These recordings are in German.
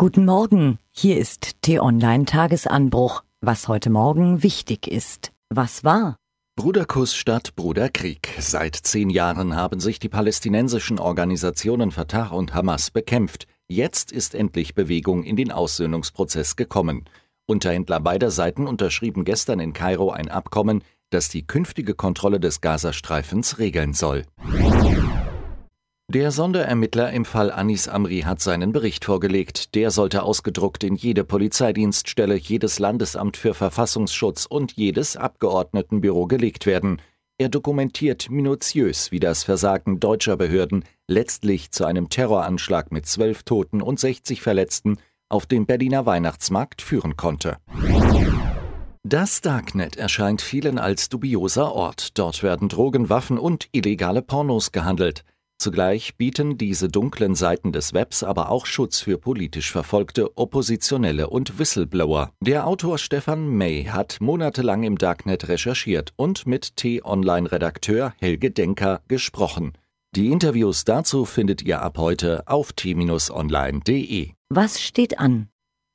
Guten Morgen, hier ist T-Online Tagesanbruch. Was heute Morgen wichtig ist. Was war? Bruderkuss statt Bruderkrieg. Seit zehn Jahren haben sich die palästinensischen Organisationen Fatah und Hamas bekämpft. Jetzt ist endlich Bewegung in den Aussöhnungsprozess gekommen. Unterhändler beider Seiten unterschrieben gestern in Kairo ein Abkommen, das die künftige Kontrolle des Gazastreifens regeln soll. Der Sonderermittler im Fall Anis Amri hat seinen Bericht vorgelegt. Der sollte ausgedruckt in jede Polizeidienststelle, jedes Landesamt für Verfassungsschutz und jedes Abgeordnetenbüro gelegt werden. Er dokumentiert minutiös, wie das Versagen deutscher Behörden letztlich zu einem Terroranschlag mit zwölf Toten und 60 Verletzten auf dem Berliner Weihnachtsmarkt führen konnte. Das Darknet erscheint vielen als dubioser Ort. Dort werden Drogen, Waffen und illegale Pornos gehandelt. Zugleich bieten diese dunklen Seiten des Webs aber auch Schutz für politisch Verfolgte, Oppositionelle und Whistleblower. Der Autor Stefan May hat monatelang im Darknet recherchiert und mit T-Online-Redakteur Helge Denker gesprochen. Die Interviews dazu findet ihr ab heute auf t-online.de. Was steht an?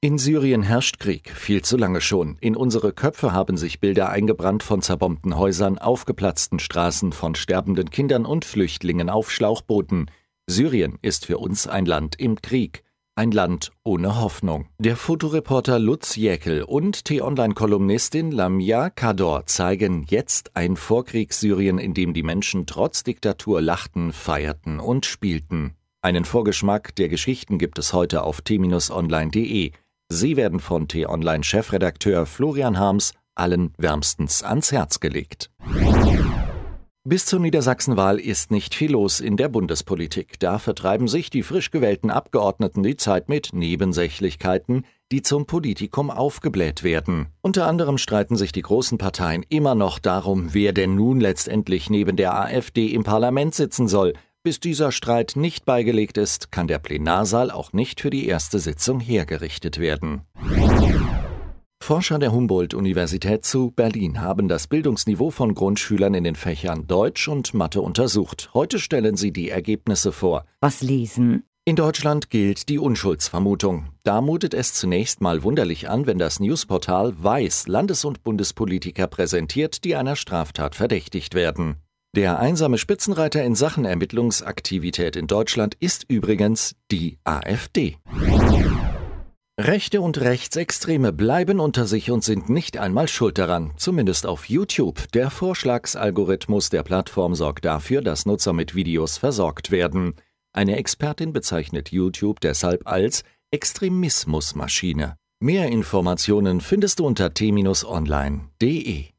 In Syrien herrscht Krieg, viel zu lange schon. In unsere Köpfe haben sich Bilder eingebrannt von zerbombten Häusern, aufgeplatzten Straßen, von sterbenden Kindern und Flüchtlingen auf Schlauchbooten. Syrien ist für uns ein Land im Krieg. Ein Land ohne Hoffnung. Der Fotoreporter Lutz Jäckel und T-Online-Kolumnistin Lamia Kador zeigen jetzt ein Vorkriegssyrien, in dem die Menschen trotz Diktatur lachten, feierten und spielten. Einen Vorgeschmack der Geschichten gibt es heute auf t-online.de. Sie werden von T-Online-Chefredakteur Florian Harms allen wärmstens ans Herz gelegt. Bis zur Niedersachsenwahl ist nicht viel los in der Bundespolitik. Da vertreiben sich die frisch gewählten Abgeordneten die Zeit mit Nebensächlichkeiten, die zum Politikum aufgebläht werden. Unter anderem streiten sich die großen Parteien immer noch darum, wer denn nun letztendlich neben der AfD im Parlament sitzen soll. Bis dieser Streit nicht beigelegt ist, kann der Plenarsaal auch nicht für die erste Sitzung hergerichtet werden. Forscher der Humboldt-Universität zu Berlin haben das Bildungsniveau von Grundschülern in den Fächern Deutsch und Mathe untersucht. Heute stellen sie die Ergebnisse vor. Was lesen? In Deutschland gilt die Unschuldsvermutung. Da mutet es zunächst mal wunderlich an, wenn das Newsportal Weiß Landes- und Bundespolitiker präsentiert, die einer Straftat verdächtigt werden. Der einsame Spitzenreiter in Sachen Ermittlungsaktivität in Deutschland ist übrigens die AfD. Rechte und Rechtsextreme bleiben unter sich und sind nicht einmal schuld daran, zumindest auf YouTube. Der Vorschlagsalgorithmus der Plattform sorgt dafür, dass Nutzer mit Videos versorgt werden. Eine Expertin bezeichnet YouTube deshalb als Extremismusmaschine. Mehr Informationen findest du unter t-online.de.